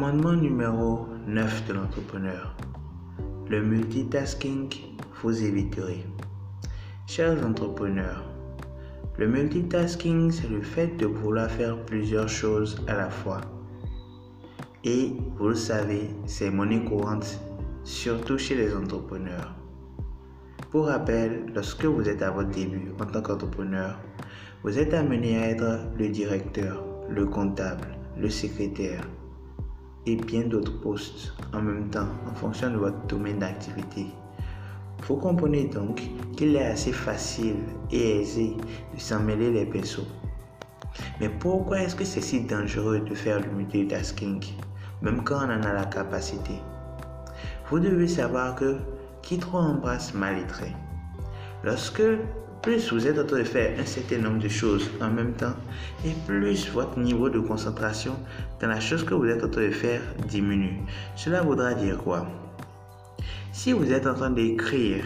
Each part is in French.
Commandement numéro 9 de l'entrepreneur. Le multitasking, vous éviterez. Chers entrepreneurs, le multitasking, c'est le fait de vouloir faire plusieurs choses à la fois. Et vous le savez, c'est monnaie courante, surtout chez les entrepreneurs. Pour rappel, lorsque vous êtes à votre début en tant qu'entrepreneur, vous êtes amené à être le directeur, le comptable, le secrétaire bien d'autres postes en même temps en fonction de votre domaine d'activité. Vous comprenez donc qu'il est assez facile et aisé de s'en mêler les pinceaux. Mais pourquoi est-ce que c'est si dangereux de faire le multitasking, même quand on en a la capacité? Vous devez savoir que qui trop embrasse mal est Lorsque plus vous êtes en train de faire un certain nombre de choses en même temps, et plus votre niveau de concentration dans la chose que vous êtes en train de faire diminue. Cela voudra dire quoi? Si vous êtes en train d'écrire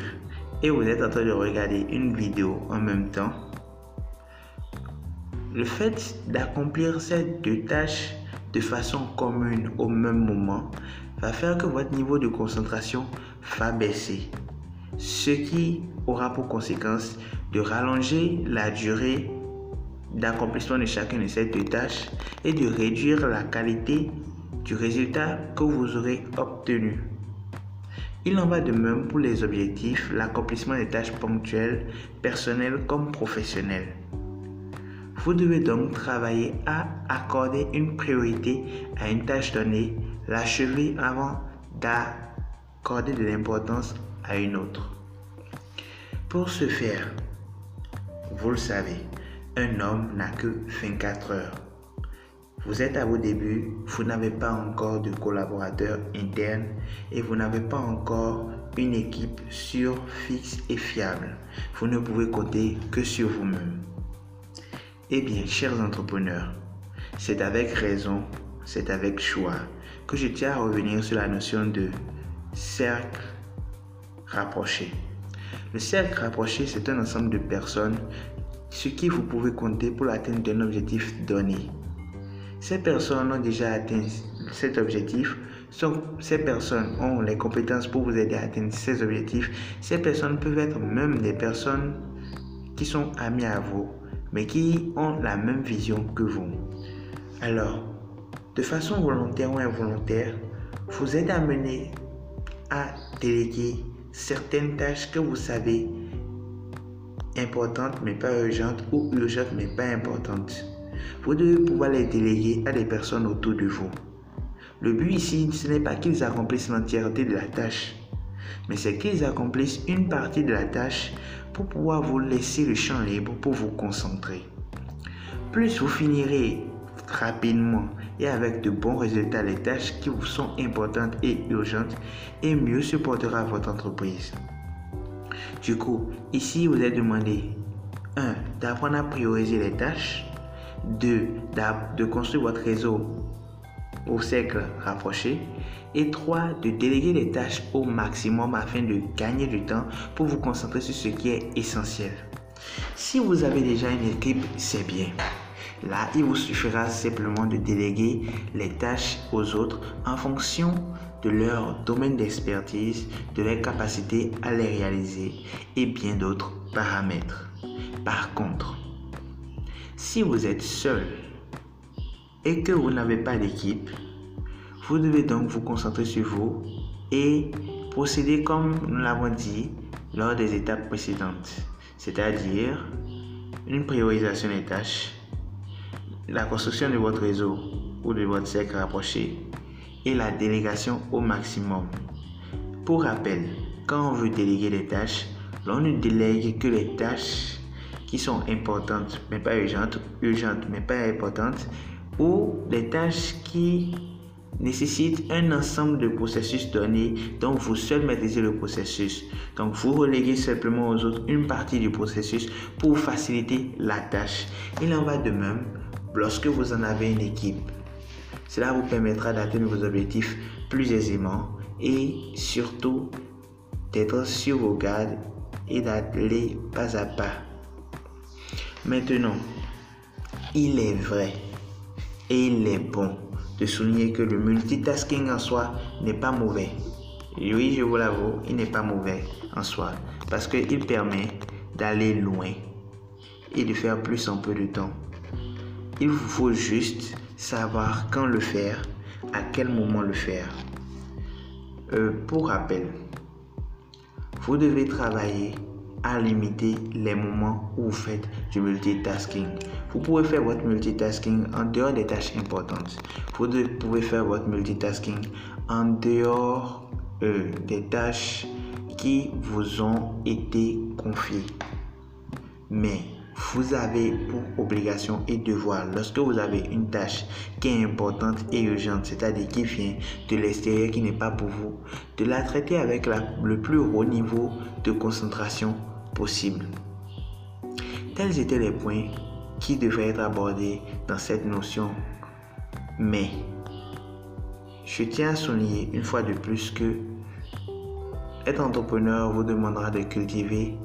et vous êtes en train de regarder une vidéo en même temps, le fait d'accomplir ces deux tâches de façon commune au même moment va faire que votre niveau de concentration va baisser. Ce qui aura pour conséquence de rallonger la durée d'accomplissement de chacune de ces deux tâches et de réduire la qualité du résultat que vous aurez obtenu. Il en va de même pour les objectifs, l'accomplissement des tâches ponctuelles, personnelles comme professionnelles. Vous devez donc travailler à accorder une priorité à une tâche donnée, l'achever avant d'accorder de l'importance à une autre. Pour ce faire, vous le savez, un homme n'a que 24 heures. Vous êtes à vos débuts, vous n'avez pas encore de collaborateurs internes et vous n'avez pas encore une équipe sûre, fixe et fiable. Vous ne pouvez compter que sur vous-même. Eh bien, chers entrepreneurs, c'est avec raison, c'est avec choix que je tiens à revenir sur la notion de cercle rapproché. Le cercle rapproché, c'est un ensemble de personnes sur qui vous pouvez compter pour l'atteinte d'un objectif donné. Ces personnes ont déjà atteint cet objectif. Ces personnes ont les compétences pour vous aider à atteindre ces objectifs. Ces personnes peuvent être même des personnes qui sont amies à vous, mais qui ont la même vision que vous. Alors, de façon volontaire ou involontaire, vous êtes amené à déléguer certaines tâches que vous savez importantes mais pas urgentes ou urgentes mais pas importantes. Vous devez pouvoir les déléguer à des personnes autour de vous. Le but ici, ce n'est pas qu'ils accomplissent l'entièreté de la tâche, mais c'est qu'ils accomplissent une partie de la tâche pour pouvoir vous laisser le champ libre pour vous concentrer. Plus vous finirez rapidement et avec de bons résultats les tâches qui vous sont importantes et urgentes et mieux supportera votre entreprise. Du coup, ici vous êtes demandé 1. d'apprendre à prioriser les tâches, 2. de construire votre réseau au cercle rapproché et 3. de déléguer les tâches au maximum afin de gagner du temps pour vous concentrer sur ce qui est essentiel. Si vous avez déjà une équipe, c'est bien. Là, il vous suffira simplement de déléguer les tâches aux autres en fonction de leur domaine d'expertise, de leur capacité à les réaliser et bien d'autres paramètres. Par contre, si vous êtes seul et que vous n'avez pas d'équipe, vous devez donc vous concentrer sur vous et procéder comme nous l'avons dit lors des étapes précédentes, c'est-à-dire une priorisation des tâches, la construction de votre réseau ou de votre cercle rapproché et la délégation au maximum. Pour rappel, quand on veut déléguer des tâches, l'on ne délègue que les tâches qui sont importantes mais pas urgentes, urgentes mais pas importantes, ou les tâches qui nécessitent un ensemble de processus donnés dont vous seul maîtrisez le processus. Donc vous reléguez simplement aux autres une partie du processus pour faciliter la tâche. Il en va de même lorsque vous en avez une équipe. Cela vous permettra d'atteindre vos objectifs plus aisément et surtout d'être sur vos gardes et d'aller pas à pas. Maintenant, il est vrai et il est bon de souligner que le multitasking en soi n'est pas mauvais. Oui, je vous l'avoue, il n'est pas mauvais en soi parce qu'il permet d'aller loin et de faire plus en peu de temps. Il faut juste savoir quand le faire, à quel moment le faire. Euh, pour rappel, vous devez travailler à limiter les moments où vous faites du multitasking. Vous pouvez faire votre multitasking en dehors des tâches importantes. Vous pouvez faire votre multitasking en dehors euh, des tâches qui vous ont été confiées. Mais vous avez pour obligation et devoir, lorsque vous avez une tâche qui est importante et urgente, c'est-à-dire qui vient de l'extérieur, qui n'est pas pour vous, de la traiter avec le plus haut niveau de concentration possible. Tels étaient les points qui devraient être abordés dans cette notion. Mais, je tiens à souligner une fois de plus que être entrepreneur vous demandera de cultiver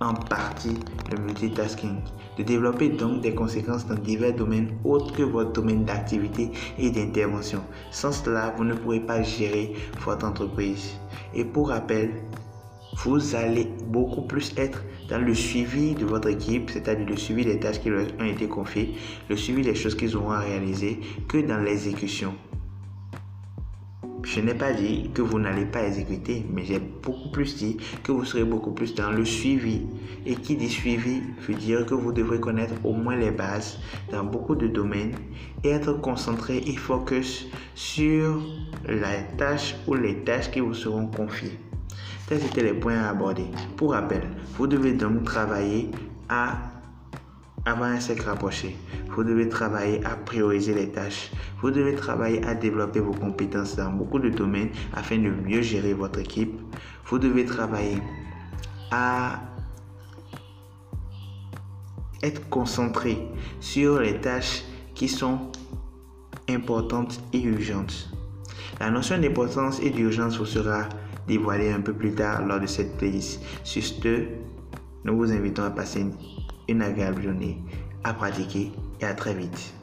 en partie le multitasking, de développer donc des conséquences dans divers domaines autres que votre domaine d'activité et d'intervention. Sans cela, vous ne pourrez pas gérer votre entreprise. Et pour rappel, vous allez beaucoup plus être dans le suivi de votre équipe, c'est-à-dire le suivi des tâches qui leur ont été confiées, le suivi des choses qu'ils auront à réaliser, que dans l'exécution. Je n'ai pas dit que vous n'allez pas exécuter, mais j'ai beaucoup plus dit que vous serez beaucoup plus dans le suivi. Et qui dit suivi veut dire que vous devrez connaître au moins les bases dans beaucoup de domaines et être concentré et focus sur la tâche ou les tâches qui vous seront confiées. Tels étaient les points à aborder. Pour rappel, vous devez donc travailler à avoir un cercle rapproché. Vous devez travailler à prioriser les tâches. Vous devez travailler à développer vos compétences dans beaucoup de domaines afin de mieux gérer votre équipe. Vous devez travailler à être concentré sur les tâches qui sont importantes et urgentes. La notion d'importance et d'urgence vous sera dévoilée un peu plus tard lors de cette playlist. Sur ce, nous vous invitons à passer une une agréable journée à pratiquer et à très vite.